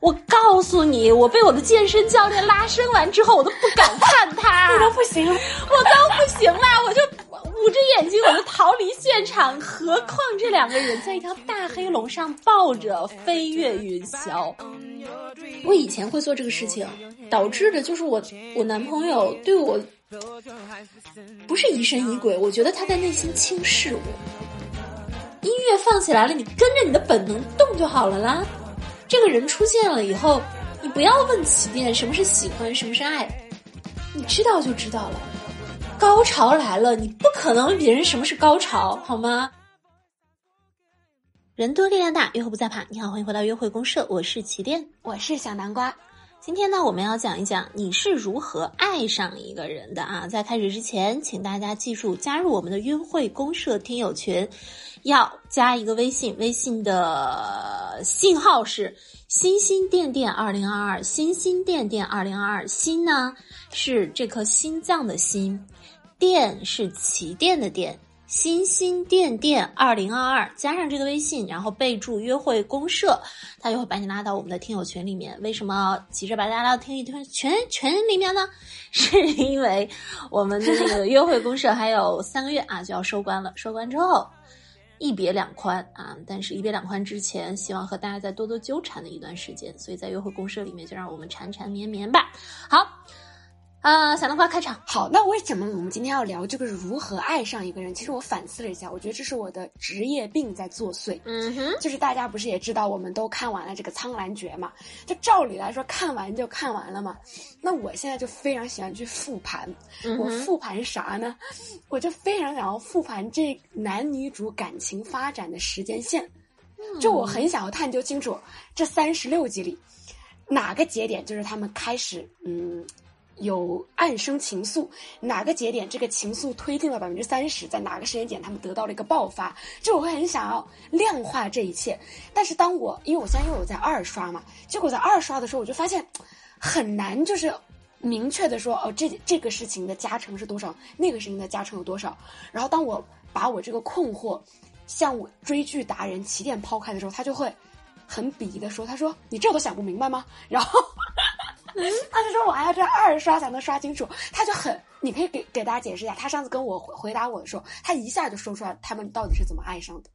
我告诉你，我被我的健身教练拉伸完之后，我都不敢看他，我都不行，我都不行了，我就捂着眼睛，我就逃离现场。何况这两个人在一条大黑龙上抱着飞越云霄。我以前会做这个事情，导致的就是我我男朋友对我不是疑神疑鬼，我觉得他在内心轻视我。音乐放起来了，你跟着你的本能动就好了啦。这个人出现了以后，你不要问起点什么是喜欢，什么是爱，你知道就知道了。高潮来了，你不可能问别人什么是高潮，好吗？人多力量大，约会不再怕。你好，欢迎回到约会公社，我是起点，我是小南瓜。今天呢，我们要讲一讲你是如何爱上一个人的啊。在开始之前，请大家记住加入我们的约会公社听友群。要加一个微信，微信的信号是“心心电电二零二二”，心心电电二零二二，心呢是这颗心脏的心，电是起电的电，心心电电二零二二，加上这个微信，然后备注“约会公社”，他就会把你拉到我们的听友群里面。为什么急着把大家拉到听友群群群里面呢？是因为我们的那个约会公社还有三个月啊就要收官了，收官之后。一别两宽啊！但是，一别两宽之前，希望和大家再多多纠缠的一段时间，所以在约会公社里面，就让我们缠缠绵绵吧。好。啊，小南瓜开场。好，那为什么我们今天要聊这个如何爱上一个人？其实我反思了一下，我觉得这是我的职业病在作祟。嗯哼，就是大家不是也知道，我们都看完了这个《苍兰诀》嘛？就照理来说，看完就看完了嘛。那我现在就非常喜欢去复盘。我复盘啥呢？我就非常想要复盘这男女主感情发展的时间线。就我很想要探究清楚这三十六集里哪个节点，就是他们开始嗯。有暗生情愫，哪个节点这个情愫推进了百分之三十，在哪个时间点他们得到了一个爆发？就我会很想要量化这一切，但是当我因为我现在又有在二刷嘛，结果在二刷的时候我就发现很难，就是明确的说哦，这这个事情的加成是多少，那个事情的加成有多少。然后当我把我这个困惑向我追剧达人起点抛开的时候，他就会很鄙夷的说：“他说你这都想不明白吗？”然后。他就说我还要这二刷才能刷清楚，他就很，你可以给给大家解释一下，他上次跟我回答我的时候，他一下就说出来他们到底是怎么爱上的。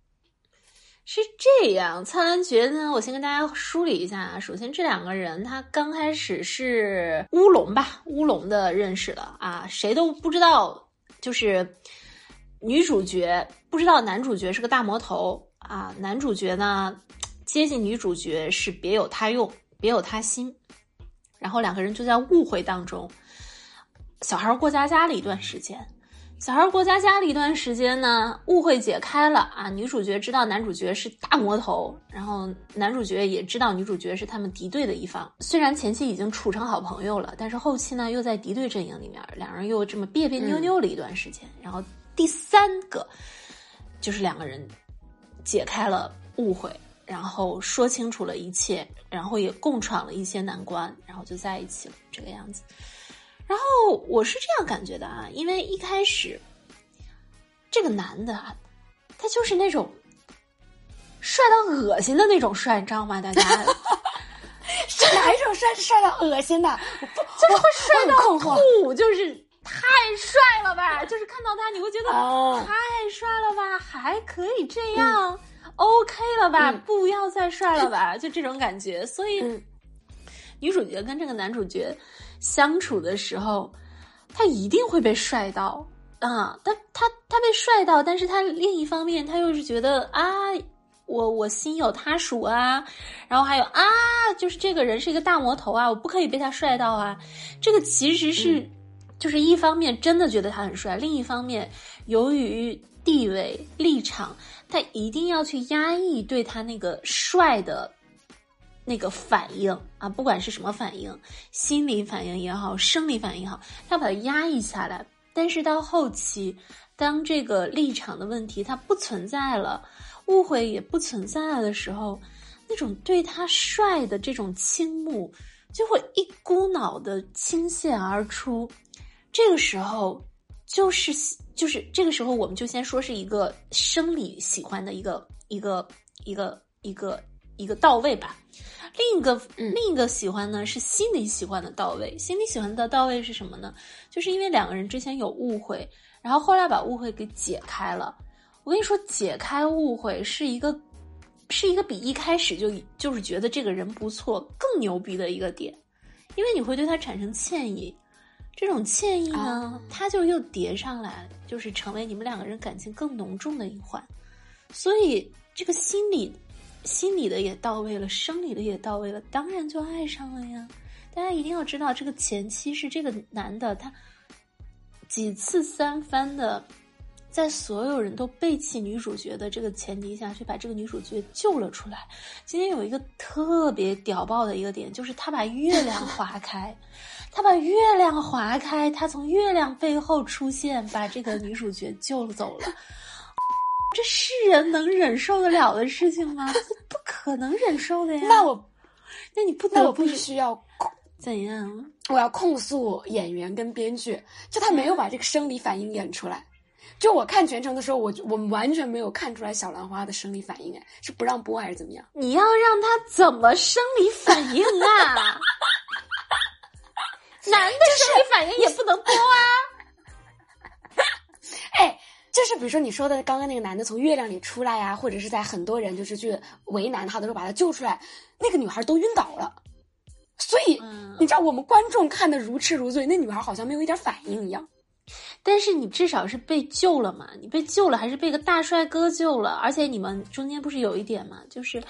是这样，《苍兰诀》呢，我先跟大家梳理一下啊。首先，这两个人他刚开始是乌龙吧，乌龙的认识了啊，谁都不知道，就是女主角不知道男主角是个大魔头啊，男主角呢接近女主角是别有他用，别有他心。然后两个人就在误会当中，小孩过家家了一段时间，小孩过家家了一段时间呢，误会解开了啊，女主角知道男主角是大魔头，然后男主角也知道女主角是他们敌对的一方。虽然前期已经处成好朋友了，但是后期呢又在敌对阵营里面，两人又这么别别扭扭了一段时间。然后第三个就是两个人解开了误会。然后说清楚了一切，然后也共闯了一些难关，然后就在一起了，这个样子。然后我是这样感觉的啊，因为一开始这个男的啊，他就是那种帅到恶心的那种帅，你知道吗？大家 是哪一种帅？帅到恶心的？就是会帅到吐，就是太帅了吧？就是看到他你会觉得太帅了吧？还可以这样。OK 了吧，不要再帅了吧，就这种感觉。所以，女主角跟这个男主角相处的时候，他一定会被帅到啊！他他他被帅到，但是他另一方面，他又是觉得啊，我我心有他属啊，然后还有啊，就是这个人是一个大魔头啊，我不可以被他帅到啊。这个其实是就是一方面真的觉得他很帅，另一方面由于地位立场。他一定要去压抑对他那个帅的那个反应啊，不管是什么反应，心理反应也好，生理反应也好，他把它压抑下来。但是到后期，当这个立场的问题它不存在了，误会也不存在了的时候，那种对他帅的这种倾慕就会一股脑的倾泻而出。这个时候，就是。就是这个时候，我们就先说是一个生理喜欢的一个一个一个一个一个到位吧。另一个另一个喜欢呢是心理喜欢的到位，心理喜欢的到位是什么呢？就是因为两个人之前有误会，然后后来把误会给解开了。我跟你说，解开误会是一个是一个比一开始就就是觉得这个人不错更牛逼的一个点，因为你会对他产生歉意，这种歉意呢，他就又叠上来，就是成为你们两个人感情更浓重的一环。所以这个心理。心理的也到位了，生理的也到位了，当然就爱上了呀！大家一定要知道，这个前期是这个男的，他几次三番的，在所有人都背弃女主角的这个前提下去把这个女主角救了出来。今天有一个特别屌爆的一个点，就是他把月亮划开，他把月亮划开，他从月亮背后出现，把这个女主角救走了。这是人能忍受得了的事情吗？不可能忍受的呀！那我，那你不得不需要怎样？我要控诉演员跟编剧，就他没有把这个生理反应演出来。就我看全程的时候，我我完全没有看出来小兰花的生理反应，哎，是不让播还是怎么样？你要让他怎么生理反应啊？男的生理反应也不能播啊！哎。就是比如说你说的刚刚那个男的从月亮里出来呀，或者是在很多人就是去为难他的时候把他救出来，那个女孩都晕倒了。所以你知道我们观众看的如痴如醉，那女孩好像没有一点反应一样。但是你至少是被救了嘛？你被救了还是被个大帅哥救了？而且你们中间不是有一点嘛？就是，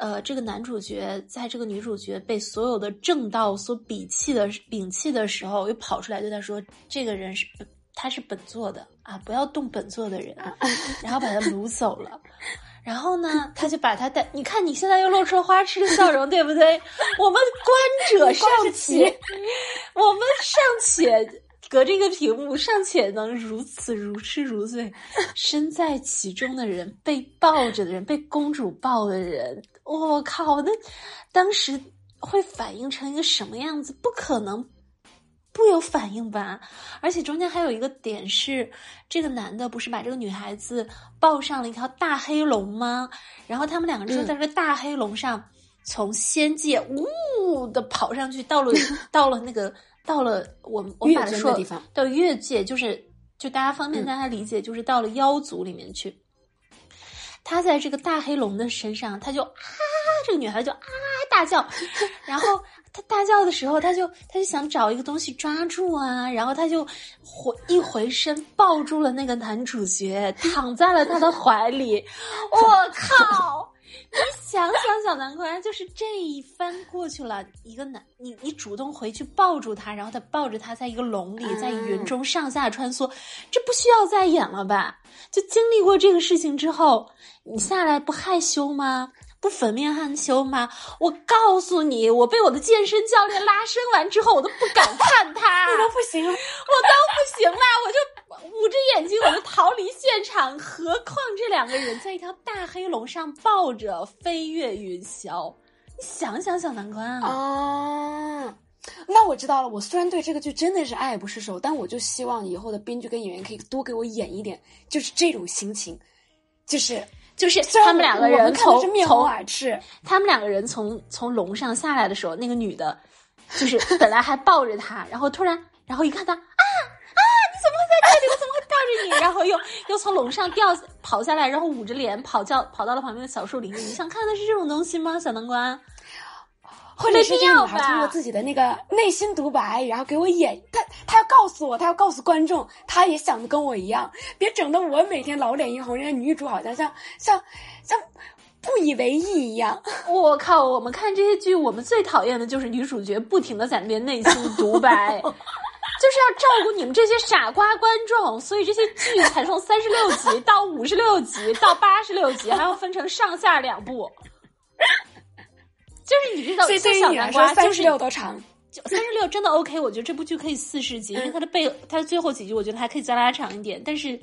呃，这个男主角在这个女主角被所有的正道所鄙弃的摒弃的时候，又跑出来对他说：“这个人是。”他是本座的啊，不要动本座的人，然后把他掳走了，然后呢，他就把他带。你看你现在又露出了花痴的笑容，对不对？我们观者尚且，我们尚且隔着一个屏幕尚且能如此如痴如醉，身在其中的人，被抱着的人，被公主抱的人，我靠，那当时会反应成一个什么样子？不可能。不有反应吧？而且中间还有一个点是，这个男的不是把这个女孩子抱上了一条大黑龙吗？然后他们两个人就在这个大黑龙上，从仙界呜的跑上去，到了 到了那个到了我们我们把它说到越界，就是就大家方便大家理解，就是到了妖族里面去。他在这个大黑龙的身上，他就啊，这个女孩就啊大叫，然后。他大叫的时候，他就他就想找一个东西抓住啊，然后他就回一回身抱住了那个男主角，躺在了他的怀里。我靠！你想想，小南瓜，就是这一番过去了，一个男，你你主动回去抱住他，然后他抱着他在一个笼里，在云中上下穿梭，这不需要再演了吧？就经历过这个事情之后，你下来不害羞吗？不粉面含羞吗？我告诉你，我被我的健身教练拉伸完之后，我都不敢看他。我都不行了，我都不行了，我就捂着眼睛，我就逃离现场。何况这两个人在一条大黑龙上抱着飞越云霄，你想想，小南关啊！那我知道了。我虽然对这个剧真的是爱不释手，但我就希望以后的编剧跟演员可以多给我演一点，就是这种心情，就是。就是他们两个人从从赤，他们两个人从从龙上下来的时候，那个女的，就是本来还抱着他，然后突然，然后一看他啊在这里？我怎么会抱着你？然后又又从楼上掉跑下来，然后捂着脸跑叫跑到了旁边的小树林里。你想看的是这种东西吗，小南瓜？或者是这个女孩通过自己的那个内心独白，然后给我演，她她要告诉我，她要告诉观众，她也想的跟我一样，别整的我每天老脸一红，人家女主好像像像像不以为意一样。我靠，我们看这些剧，我们最讨厌的就是女主角不停的在那边内心独白，就是要照顾你们这些傻瓜观众，所以这些剧才从三十六集 到五十六集到八十六集，还要分成上下两部。就是你知道，小南瓜三十六多长，三十六真的 OK。我觉得这部剧可以四十集，因为它的背，它的最后几集，我觉得还可以再拉长一点。但是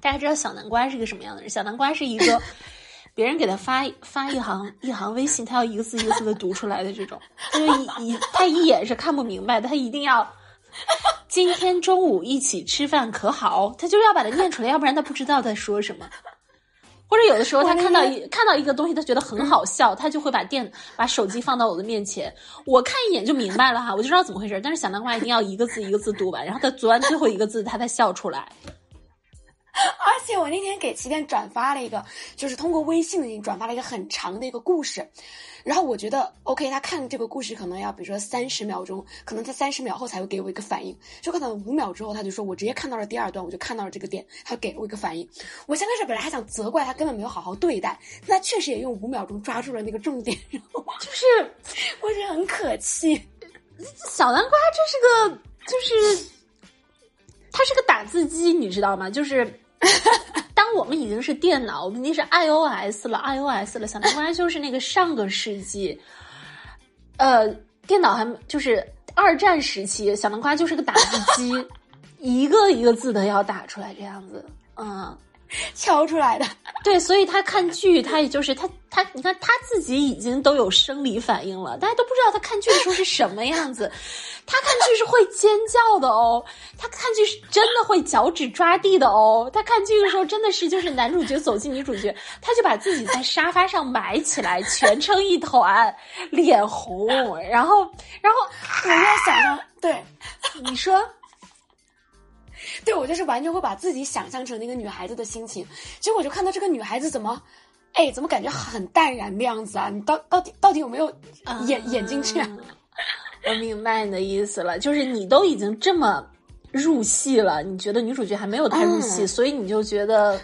大家知道小南瓜是个什么样的人？小南瓜是一个 别人给他发发一行一行微信，他要一个字一个字的读出来的这种。就一一他一眼是看不明白的，他一定要 今天中午一起吃饭可好？他就是要把它念出来，要不然他不知道在说什么。或者有的时候他看到一看到一个东西，他觉得很好笑，他就会把电把手机放到我的面前，我看一眼就明白了哈，我就知道怎么回事。但是小南瓜一定要一个字一个字读完，然后他读完最后一个字，他才笑出来。而且我那天给起点转发了一个，就是通过微信的转发了一个很长的一个故事，然后我觉得 OK，他看这个故事可能要比如说三十秒钟，可能在三十秒后才会给我一个反应，就可能五秒之后他就说我直接看到了第二段，我就看到了这个点，他给了我一个反应。我先开始本来还想责怪他根本没有好好对待，那确实也用五秒钟抓住了那个重点，然后就是 我觉得很可气。小南瓜这是个就是他是个打字机，你知道吗？就是。当我们已经是电脑，我们已经是 iOS 了，iOS 了。小南瓜就是那个上个世纪，呃，电脑还就是二战时期，小南瓜就是个打字机，一个一个字的要打出来这样子，嗯。敲出来的，对，所以他看剧，他也就是他他，你看他自己已经都有生理反应了，大家都不知道他看剧的时候是什么样子。他看剧是会尖叫的哦，他看剧是真的会脚趾抓地的哦。他看剧的时候真的是就是男主角走进女主角，他就把自己在沙发上埋起来，蜷成一团，脸红，然后然后我在想到，对，你说。对，我就是完全会把自己想象成那个女孩子的心情，结果我就看到这个女孩子怎么，哎，怎么感觉很淡然的样子啊？你到到底到底有没有演演进去？我明白你的意思了，就是你都已经这么入戏了，你觉得女主角还没有太入戏，所以你就觉得，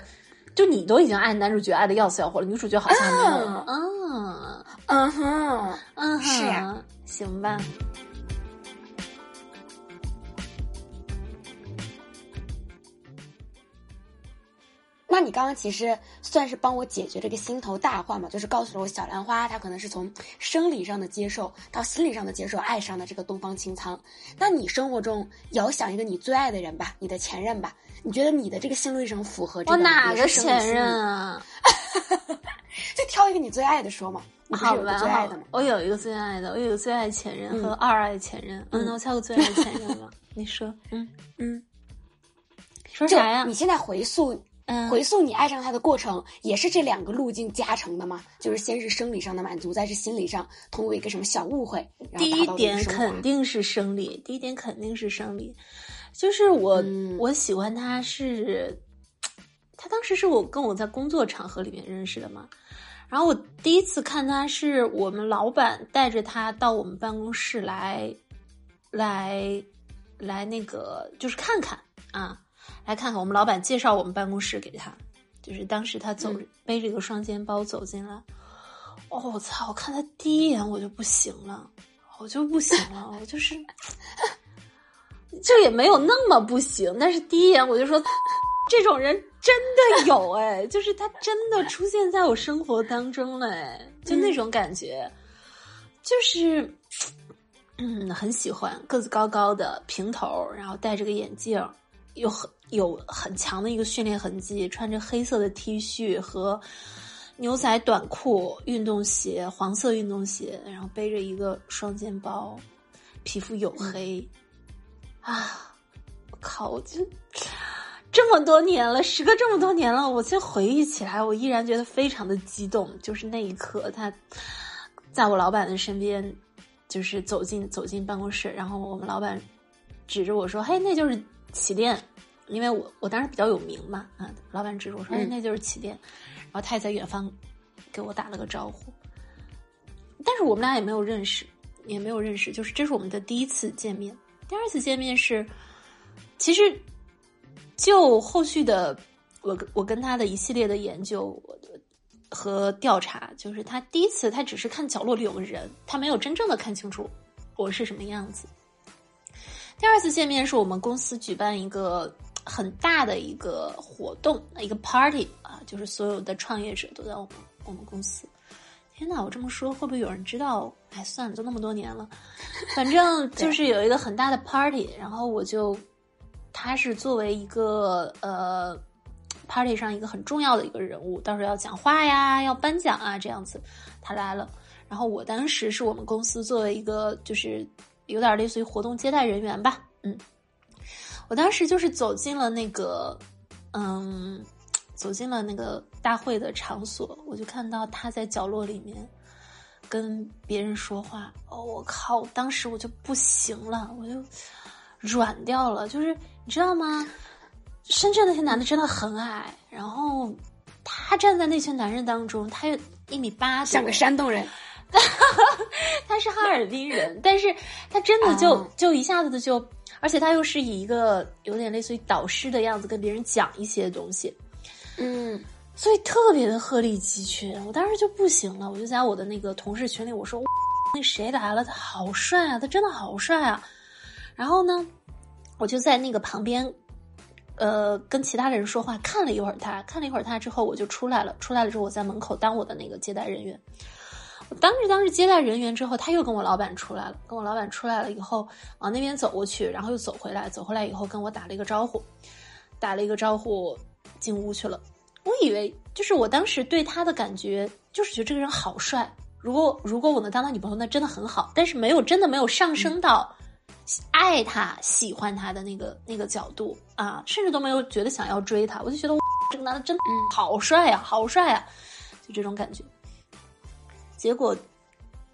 就你都已经爱男主角爱的要死要活了，女主角好像没有。嗯嗯哼，嗯哼是呀，行吧。那你刚刚其实算是帮我解决这个心头大患嘛，就是告诉了我小兰花，她可能是从生理上的接受到心理上的接受，爱上了这个东方青苍。那你生活中遥想一个你最爱的人吧，你的前任吧，你觉得你的这个心路历程符合这个？我哪个前任啊？就挑一个你最爱的说嘛。你好吧，最爱的我有一个最爱的，我有一个最爱前任和二爱前任。嗯，那我挑个最爱前任吧。你说，嗯嗯，说啥呀？你现在回溯。回溯你爱上他的过程，也是这两个路径加成的吗？就是先是生理上的满足，再是心理上通过一个什么小误会，第一点肯定是生理，第一点肯定是生理。就是我我喜欢他是，他当时是我跟我在工作场合里面认识的嘛。然后我第一次看他是我们老板带着他到我们办公室来，来来那个就是看看啊。来看看，我们老板介绍我们办公室给他，就是当时他走背着个双肩包走进来，哦，我操！我看他第一眼我就不行了，我就不行了，我就是，就也没有那么不行，但是第一眼我就说，这种人真的有哎，就是他真的出现在我生活当中了哎，就那种感觉，就是，嗯，很喜欢，个子高高的，平头，然后戴着个眼镜，又很。有很强的一个训练痕迹，穿着黑色的 T 恤和牛仔短裤、运动鞋，黄色运动鞋，然后背着一个双肩包，皮肤黝黑，啊！我靠！我就这么多年了，时隔这么多年了，我现在回忆起来，我依然觉得非常的激动。就是那一刻，他在我老板的身边，就是走进走进办公室，然后我们老板指着我说：“嘿，那就是起电。”因为我我当时比较有名嘛，啊，老板指着我说：“那就是起点。”然后他也在远方给我打了个招呼，但是我们俩也没有认识，也没有认识，就是这是我们的第一次见面。第二次见面是，其实就后续的我我跟他的一系列的研究和调查，就是他第一次他只是看角落里有个人，他没有真正的看清楚我是什么样子。第二次见面是我们公司举办一个。很大的一个活动，一个 party 啊，就是所有的创业者都在我们我们公司。天哪，我这么说会不会有人知道？哎，算了，都那么多年了，反正就是有一个很大的 party，然后我就，他是作为一个呃 party 上一个很重要的一个人物，到时候要讲话呀，要颁奖啊这样子，他来了。然后我当时是我们公司作为一个就是有点类似于活动接待人员吧，嗯。我当时就是走进了那个，嗯，走进了那个大会的场所，我就看到他在角落里面跟别人说话。哦，我靠！当时我就不行了，我就软掉了。就是你知道吗？深圳那些男的真的很矮，然后他站在那群男人当中，他有一米八，像个山东人。他是哈尔滨人，但是他真的就就一下子的就，而且他又是以一个有点类似于导师的样子跟别人讲一些东西，嗯，所以特别的鹤立鸡群。我当时就不行了，我就在我的那个同事群里我说：“那谁来了？他好帅啊，他真的好帅啊！”然后呢，我就在那个旁边，呃，跟其他的人说话，看了一会儿他，看了一会儿他之后，我就出来了。出来了之后，我在门口当我的那个接待人员。我当时当时接待人员之后，他又跟我老板出来了，跟我老板出来了以后，往那边走过去，然后又走回来，走回来以后跟我打了一个招呼，打了一个招呼，进屋去了。我以为就是我当时对他的感觉，就是觉得这个人好帅。如果如果我能当他女朋友，那真的很好。但是没有真的没有上升到爱他、喜欢他的那个那个角度啊，甚至都没有觉得想要追他。我就觉得这个男的真的好帅呀，好帅呀，就这种感觉。结果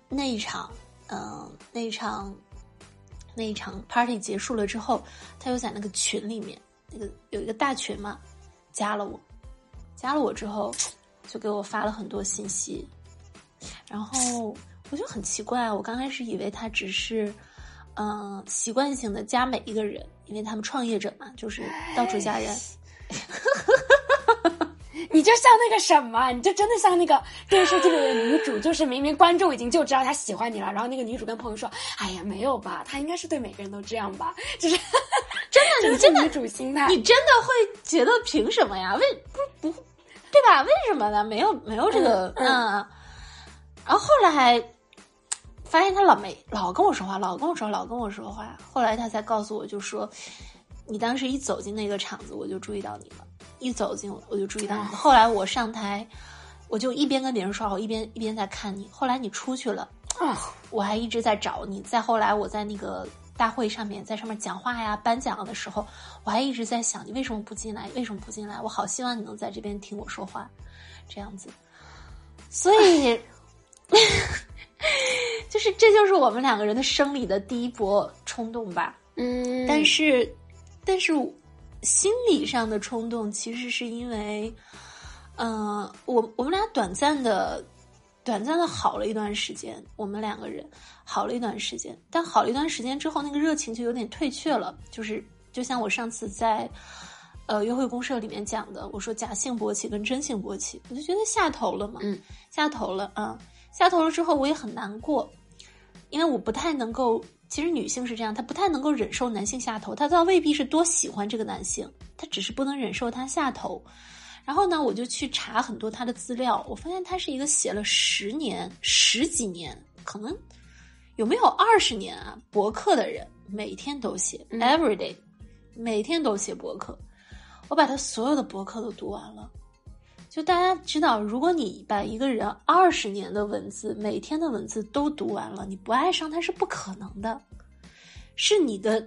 那一场，嗯，那一场那一场 party 结束了之后，他又在那个群里面，那个有一个大群嘛，加了我，加了我之后，就给我发了很多信息，然后我就很奇怪，我刚开始以为他只是嗯习惯性的加每一个人，因为他们创业者嘛，就是到处加人。你就像那个什么，你就真的像那个电视剧里的女主，就是明明观众已经就知道她喜欢你了，然后那个女主跟朋友说：“哎呀，没有吧，她应该是对每个人都这样吧？”就是 真的，你真的女主心态，你真的会觉得凭什么呀？为不不，对吧？为什么呢？没有没有这个嗯。然后后来发现他老没老跟我说话，老跟我说，老跟我说话。后来他才告诉我就说：“你当时一走进那个场子，我就注意到你了。”一走进我就注意到你。后来我上台，我就一边跟别人说话，我一边一边在看你。后来你出去了，我还一直在找你。再后来我在那个大会上面，在上面讲话呀、颁奖的时候，我还一直在想你为什么不进来？为什么不进来？我好希望你能在这边听我说话，这样子。所以，就是这就是我们两个人的生理的第一波冲动吧。嗯，但是，但是。心理上的冲动，其实是因为，嗯，我我们俩短暂的、短暂的好了一段时间，我们两个人好了一段时间，但好了一段时间之后，那个热情就有点退却了。就是就像我上次在呃约会公社里面讲的，我说假性勃起跟真性勃起，我就觉得下头了嘛，嗯，下头了啊，下头了之后我也很难过，因为我不太能够。其实女性是这样，她不太能够忍受男性下头，她倒未必是多喜欢这个男性，她只是不能忍受他下头。然后呢，我就去查很多他的资料，我发现他是一个写了十年、十几年，可能有没有二十年啊博客的人，每天都写，every day，每天都写博客。我把他所有的博客都读完了。就大家知道，如果你把一个人二十年的文字、每天的文字都读完了，你不爱上他是不可能的。是你的，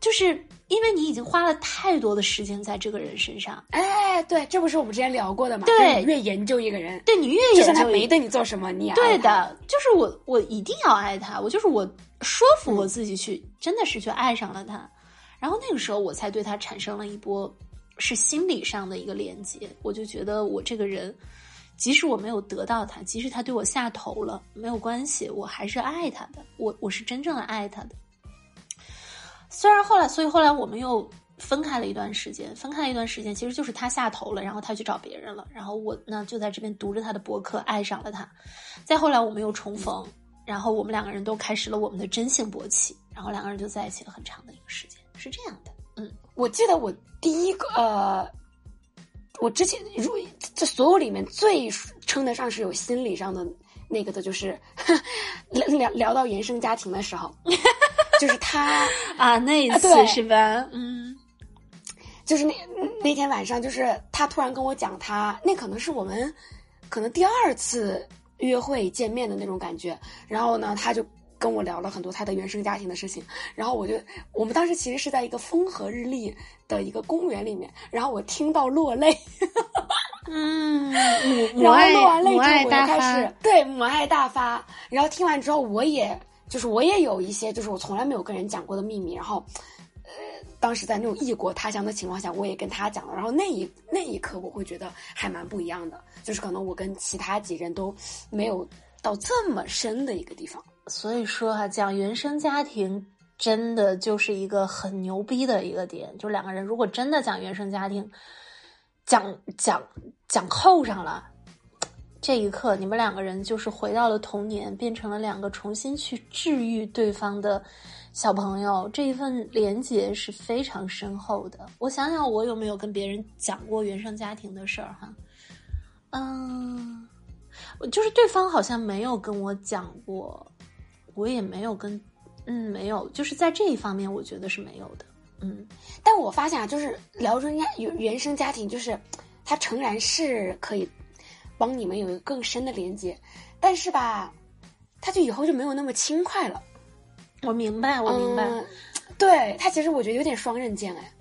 就是因为你已经花了太多的时间在这个人身上。哎，对，这不是我们之前聊过的吗？对，越研究一个人，对你越研究他没对你做什么，你也对的。就是我，我一定要爱他，我就是我说服我自己去，真的是去爱上了他。然后那个时候，我才对他产生了一波。是心理上的一个连接，我就觉得我这个人，即使我没有得到他，即使他对我下头了，没有关系，我还是爱他的，我我是真正的爱他的。虽然后来，所以后来我们又分开了一段时间，分开了一段时间，其实就是他下头了，然后他去找别人了，然后我呢就在这边读着他的博客，爱上了他。再后来我们又重逢，然后我们两个人都开始了我们的真性勃起，然后两个人就在一起了很长的一个时间，是这样的。嗯，我记得我第一个呃，我之前如这所有里面最称得上是有心理上的那个的，就是 聊聊聊到原生家庭的时候，就是他 啊那一次是吧？嗯，就是那那天晚上，就是他突然跟我讲，他那可能是我们可能第二次约会见面的那种感觉，然后呢，他就跟我聊了很多他的原生家庭的事情，然后我就我们当时其实是在一个风和日丽的一个公园里面，然后我听到落泪，嗯，母然后爱落完泪之后我就开始，对母爱大发，然后听完之后我也就是我也有一些就是我从来没有跟人讲过的秘密，然后。呃，当时在那种异国他乡的情况下，我也跟他讲了，然后那一那一刻，我会觉得还蛮不一样的，就是可能我跟其他几人都没有到这么深的一个地方。所以说啊，讲原生家庭真的就是一个很牛逼的一个点。就两个人如果真的讲原生家庭，讲讲讲扣上了，这一刻你们两个人就是回到了童年，变成了两个重新去治愈对方的小朋友。这一份连结是非常深厚的。我想想，我有没有跟别人讲过原生家庭的事儿哈？嗯，就是对方好像没有跟我讲过。我也没有跟，嗯，没有，就是在这一方面，我觉得是没有的，嗯。但我发现啊，就是聊人家原原生家庭，就是他诚然是可以帮你们有一个更深的连接，但是吧，他就以后就没有那么轻快了。我明白，我明白。嗯、对他，其实我觉得有点双刃剑哎。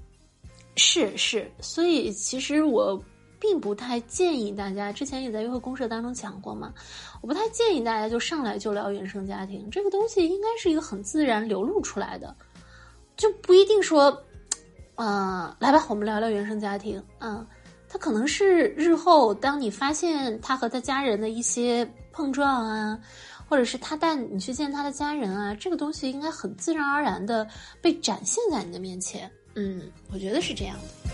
是是，所以其实我并不太建议大家，之前也在约会公社当中讲过嘛。我不太建议大家就上来就聊原生家庭，这个东西应该是一个很自然流露出来的，就不一定说，呃，来吧，我们聊聊原生家庭。嗯，他可能是日后当你发现他和他家人的一些碰撞啊，或者是他带你去见他的家人啊，这个东西应该很自然而然的被展现在你的面前。嗯，我觉得是这样的。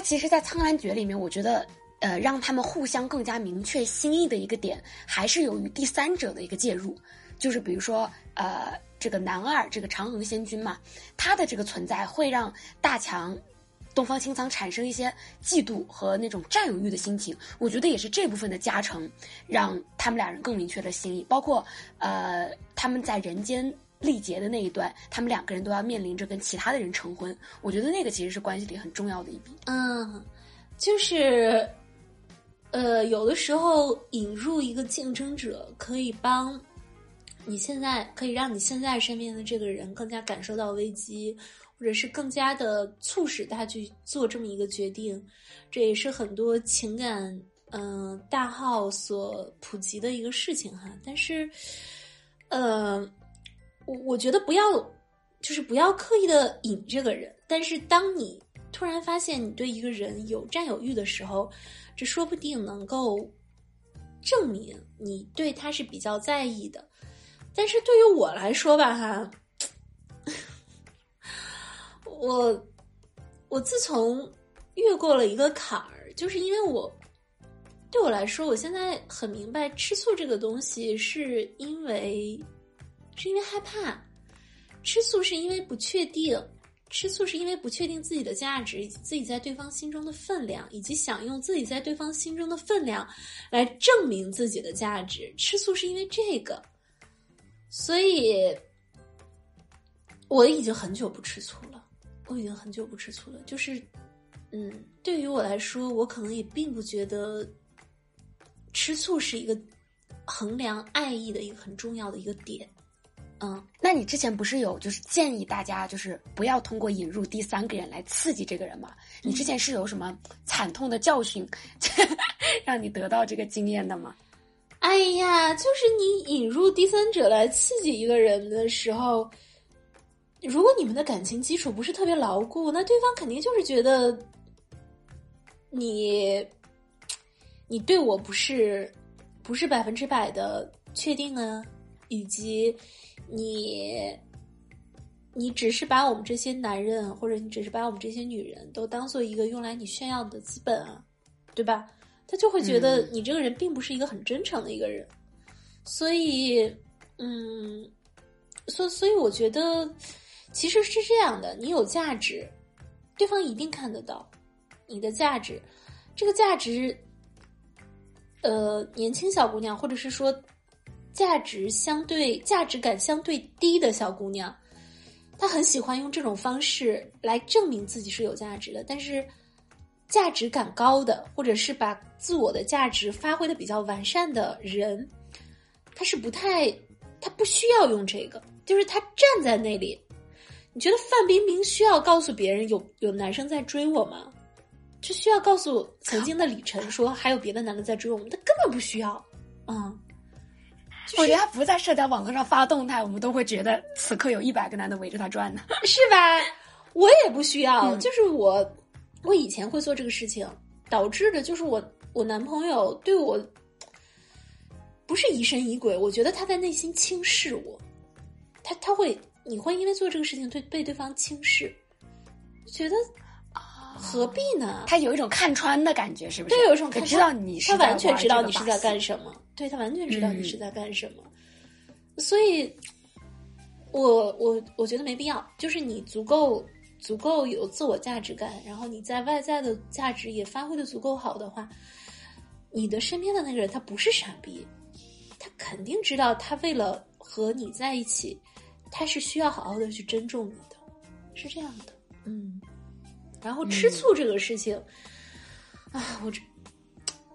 其实，在《苍兰诀》里面，我觉得，呃，让他们互相更加明确心意的一个点，还是由于第三者的一个介入，就是比如说，呃，这个男二，这个长恒仙君嘛，他的这个存在会让大强、东方青苍产生一些嫉妒和那种占有欲的心情。我觉得也是这部分的加成，让他们俩人更明确了心意。包括，呃，他们在人间。历劫的那一段，他们两个人都要面临着跟其他的人成婚，我觉得那个其实是关系里很重要的一笔。嗯，就是，呃，有的时候引入一个竞争者，可以帮你现在可以让你现在身边的这个人更加感受到危机，或者是更加的促使他去做这么一个决定。这也是很多情感嗯大号所普及的一个事情哈。但是，呃。我我觉得不要，就是不要刻意的引这个人。但是当你突然发现你对一个人有占有欲的时候，这说不定能够证明你对他是比较在意的。但是对于我来说吧，哈，我我自从越过了一个坎儿，就是因为我对我来说，我现在很明白吃醋这个东西是因为。是因为害怕，吃醋是因为不确定，吃醋是因为不确定自己的价值自己在对方心中的分量，以及想用自己在对方心中的分量来证明自己的价值。吃醋是因为这个，所以我已经很久不吃醋了。我已经很久不吃醋了。就是，嗯，对于我来说，我可能也并不觉得吃醋是一个衡量爱意的一个很重要的一个点。嗯，那你之前不是有就是建议大家就是不要通过引入第三个人来刺激这个人吗？你之前是有什么惨痛的教训，让你得到这个经验的吗？哎呀，就是你引入第三者来刺激一个人的时候，如果你们的感情基础不是特别牢固，那对方肯定就是觉得你你对我不是不是百分之百的确定啊，以及。你，你只是把我们这些男人，或者你只是把我们这些女人都当做一个用来你炫耀的资本啊，对吧？他就会觉得你这个人并不是一个很真诚的一个人，所以，嗯，所所以我觉得其实是这样的，你有价值，对方一定看得到你的价值，这个价值，呃，年轻小姑娘，或者是说。价值相对价值感相对低的小姑娘，她很喜欢用这种方式来证明自己是有价值的。但是，价值感高的，或者是把自我的价值发挥的比较完善的人，他是不太，他不需要用这个，就是他站在那里。你觉得范冰冰需要告诉别人有有男生在追我吗？就需要告诉曾经的李晨说还有别的男的在追我们？他根本不需要。嗯，我觉得他不在社交网络上发动态，我们都会觉得此刻有一百个男的围着他转呢，是吧？我也不需要，就是我，我以前会做这个事情，导致的就是我我男朋友对我不是疑神疑鬼，我觉得他在内心轻视我，他他会。你会因为做这个事情对被对方轻视，觉得啊何必呢？他有一种看穿的感觉，是不是？对，有一种他知道你是他完全知道你是在干什么，对他完全知道你是在干什么，所以，我我我觉得没必要。就是你足够足够有自我价值感，然后你在外在的价值也发挥的足够好的话，你的身边的那个人他不是傻逼，他肯定知道他为了和你在一起。他是需要好好的去珍重你的，是这样的，嗯。然后吃醋这个事情，啊，我这，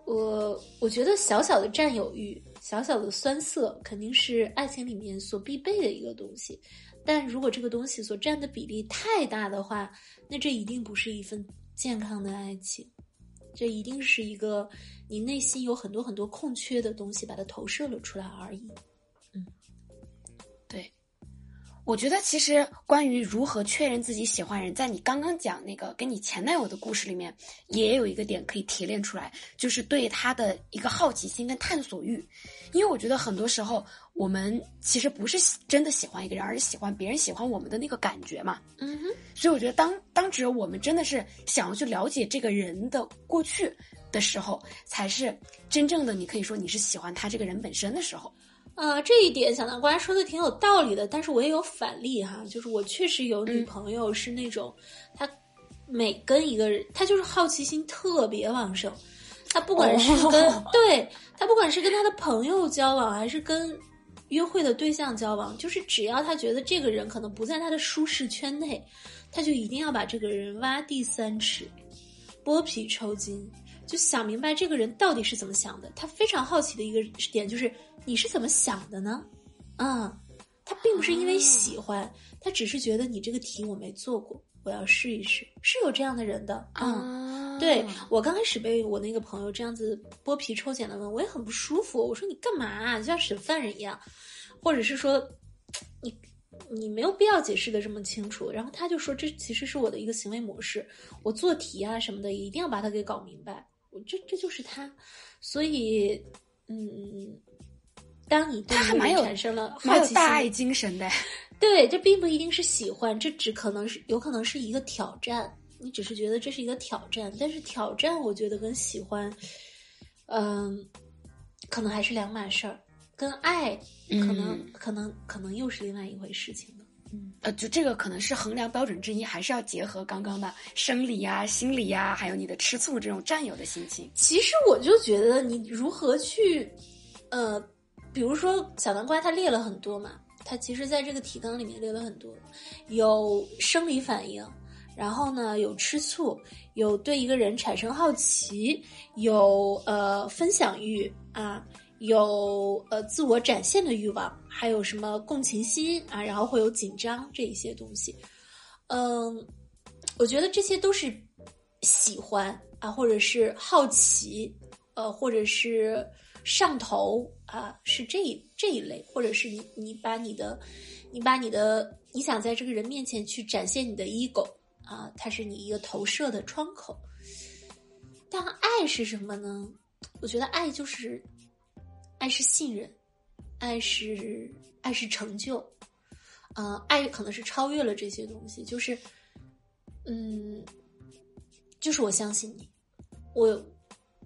我我觉得小小的占有欲、小小的酸涩，肯定是爱情里面所必备的一个东西。但如果这个东西所占的比例太大的话，那这一定不是一份健康的爱情，这一定是一个你内心有很多很多空缺的东西，把它投射了出来而已。我觉得其实关于如何确认自己喜欢人，在你刚刚讲那个跟你前男友的故事里面，也有一个点可以提炼出来，就是对他的一个好奇心跟探索欲。因为我觉得很多时候我们其实不是真的喜欢一个人，而是喜欢别人喜欢我们的那个感觉嘛。嗯哼。所以我觉得当当只有我们真的是想要去了解这个人的过去的时候，才是真正的你可以说你是喜欢他这个人本身的时候。呃，这一点小南瓜说的挺有道理的，但是我也有反例哈，就是我确实有女朋友是那种，她每跟一个人，她就是好奇心特别旺盛，她不管是跟 对她不管是跟她的朋友交往，还是跟约会的对象交往，就是只要她觉得这个人可能不在她的舒适圈内，她就一定要把这个人挖地三尺，剥皮抽筋。就想明白这个人到底是怎么想的。他非常好奇的一个点就是你是怎么想的呢？嗯，他并不是因为喜欢，他只是觉得你这个题我没做过，我要试一试。是有这样的人的啊。对我刚开始被我那个朋友这样子剥皮抽茧的问，我也很不舒服。我说你干嘛？就像审犯人一样，或者是说你你没有必要解释的这么清楚。然后他就说这其实是我的一个行为模式，我做题啊什么的一定要把它给搞明白。这这就是他，所以，嗯，当你对他产生了蛮有大爱精神的，对，这并不一定是喜欢，这只可能是有可能是一个挑战。你只是觉得这是一个挑战，但是挑战，我觉得跟喜欢，嗯，可能还是两码事儿，跟爱可能可能可能又是另外一回事情。呃，就这个可能是衡量标准之一，还是要结合刚刚的生理呀、心理呀，还有你的吃醋这种占有的心情。其实我就觉得，你如何去，呃，比如说小南瓜它列了很多嘛，它其实在这个提纲里面列了很多，有生理反应，然后呢有吃醋，有对一个人产生好奇，有呃分享欲啊。有呃自我展现的欲望，还有什么共情心啊，然后会有紧张这一些东西，嗯，我觉得这些都是喜欢啊，或者是好奇，呃，或者是上头啊，是这这一类，或者是你你把你的你把你的你想在这个人面前去展现你的 ego 啊，它是你一个投射的窗口。但爱是什么呢？我觉得爱就是。爱是信任，爱是爱是成就，呃，爱可能是超越了这些东西，就是，嗯，就是我相信你，我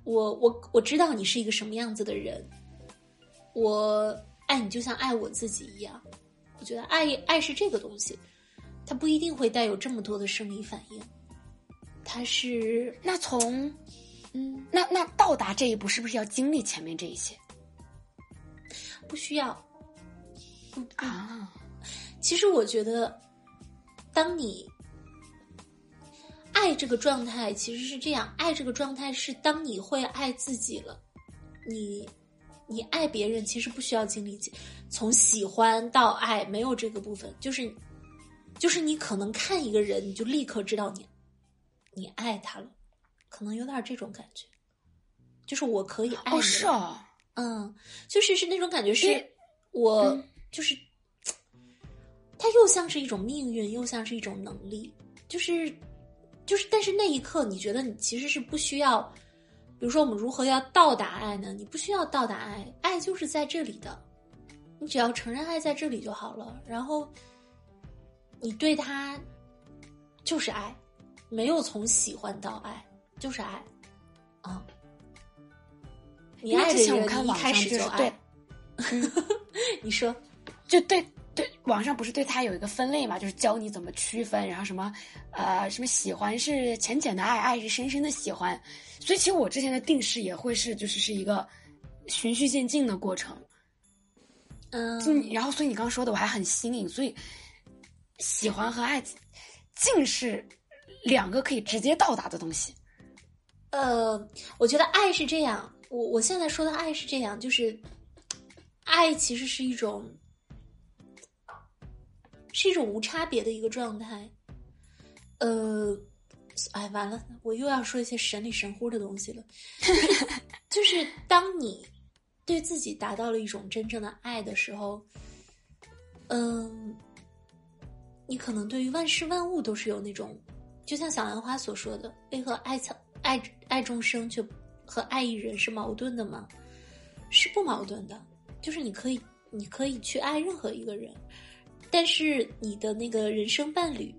我我我知道你是一个什么样子的人，我爱你就像爱我自己一样，我觉得爱爱是这个东西，它不一定会带有这么多的生理反应，它是那从嗯，那那到达这一步是不是要经历前面这一些？不需要，啊，其实我觉得，当你爱爱这个状态其实是这样，爱这个状态是当你会爱自己了，你你爱别人其实不需要经历从喜欢到爱没有这个部分，就是就是你可能看一个人你就立刻知道你你爱他了，可能有点这种感觉，就是我可以爱你，是啊，嗯，就是是那种感觉，是我就是。它又像是一种命运，又像是一种能力，就是，就是，但是那一刻，你觉得你其实是不需要，比如说我们如何要到达爱呢？你不需要到达爱，爱就是在这里的，你只要承认爱在这里就好了。然后，你对他就是爱，没有从喜欢到爱，就是爱，啊，你爱的人一开始就爱，你说，就对。对，网上不是对他有一个分类嘛，就是教你怎么区分，然后什么，呃，什么喜欢是浅浅的爱，爱是深深的喜欢，所以其实我之前的定式也会是，就是是一个循序渐进的过程，嗯，然后所以你刚刚说的我还很新颖，所以喜欢和爱竟是两个可以直接到达的东西，呃，我觉得爱是这样，我我现在说的爱是这样，就是爱其实是一种。是一种无差别的一个状态，呃，哎，完了，我又要说一些神里神乎的东西了。就是当你对自己达到了一种真正的爱的时候，嗯，你可能对于万事万物都是有那种，就像小兰花所说的，为何爱草爱爱众生却和爱一人是矛盾的吗？是不矛盾的，就是你可以，你可以去爱任何一个人。但是你的那个人生伴侣，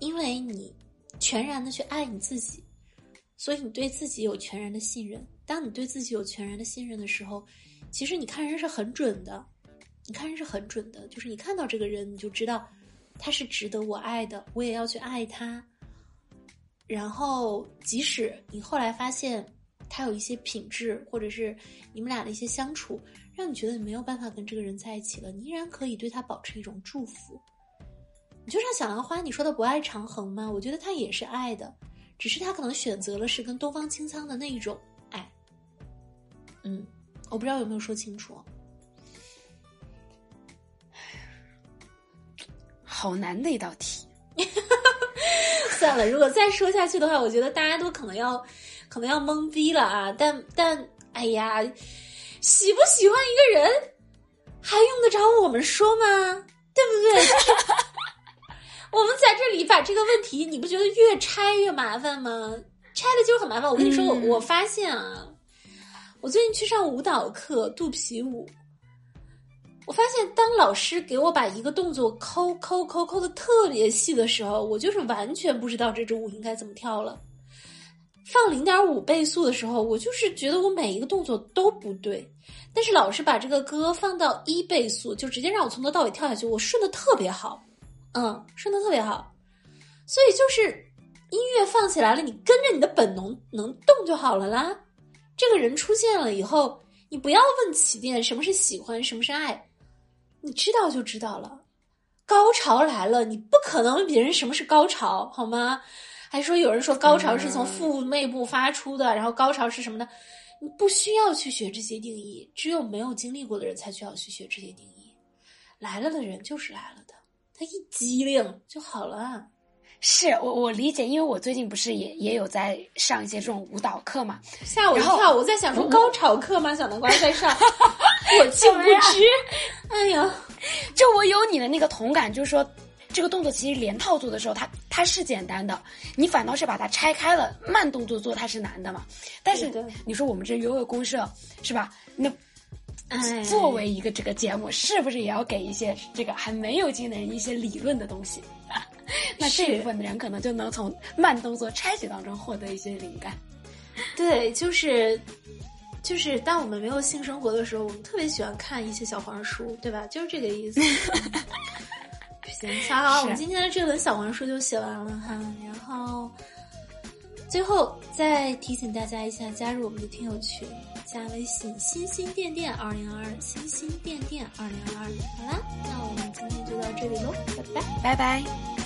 因为你全然的去爱你自己，所以你对自己有全然的信任。当你对自己有全然的信任的时候，其实你看人是很准的，你看人是很准的。就是你看到这个人，你就知道他是值得我爱的，我也要去爱他。然后，即使你后来发现他有一些品质，或者是你们俩的一些相处。让你觉得你没有办法跟这个人在一起了，你依然可以对他保持一种祝福。你就像小兰花，你说的不爱长恒吗？我觉得他也是爱的，只是他可能选择了是跟东方青苍的那一种爱。嗯，我不知道有没有说清楚。好难的一道题。算了，如果再说下去的话，我觉得大家都可能要，可能要懵逼了啊！但但，哎呀。喜不喜欢一个人，还用得着我们说吗？对不对？我们在这里把这个问题，你不觉得越拆越麻烦吗？拆了就很麻烦。我跟你说，我我发现啊，我最近去上舞蹈课，肚皮舞，我发现当老师给我把一个动作抠抠抠抠的特别细的时候，我就是完全不知道这支舞应该怎么跳了。放零点五倍速的时候，我就是觉得我每一个动作都不对。但是老师把这个歌放到一倍速，就直接让我从头到尾跳下去，我顺的特别好，嗯，顺的特别好。所以就是音乐放起来了，你跟着你的本能能动就好了啦。这个人出现了以后，你不要问起点什么是喜欢，什么是爱，你知道就知道了。高潮来了，你不可能问别人什么是高潮，好吗？还说有人说高潮是从腹内部发出的，然后高潮是什么呢？你不需要去学这些定义，只有没有经历过的人才需要去学这些定义。来了的人就是来了的，他一机灵就好了。是我我理解，因为我最近不是也也有在上一些这种舞蹈课嘛，吓我一跳！我在想说高潮课吗？小南瓜在上，我竟不知。哎呀，就我有你的那个同感，就是说。这个动作其实连套做的时候，它它是简单的，你反倒是把它拆开了，慢动作做它是难的嘛。但是你说我们这约会公社是吧？那作为一个这个节目，是不是也要给一些这个还没有进的人一些理论的东西？那这部分的人可能就能从慢动作拆解当中获得一些灵感。对，就是就是，当我们没有性生活的时候，我们特别喜欢看一些小黄书，对吧？就是这个意思。行，好，我们今天的这本小黄书就写完了哈。然后最后再提醒大家一下，加入我们的听友群，加微信“星星电电二零二二”，星星电电二零二二。好啦，那我们今天就到这里喽，拜拜，拜拜。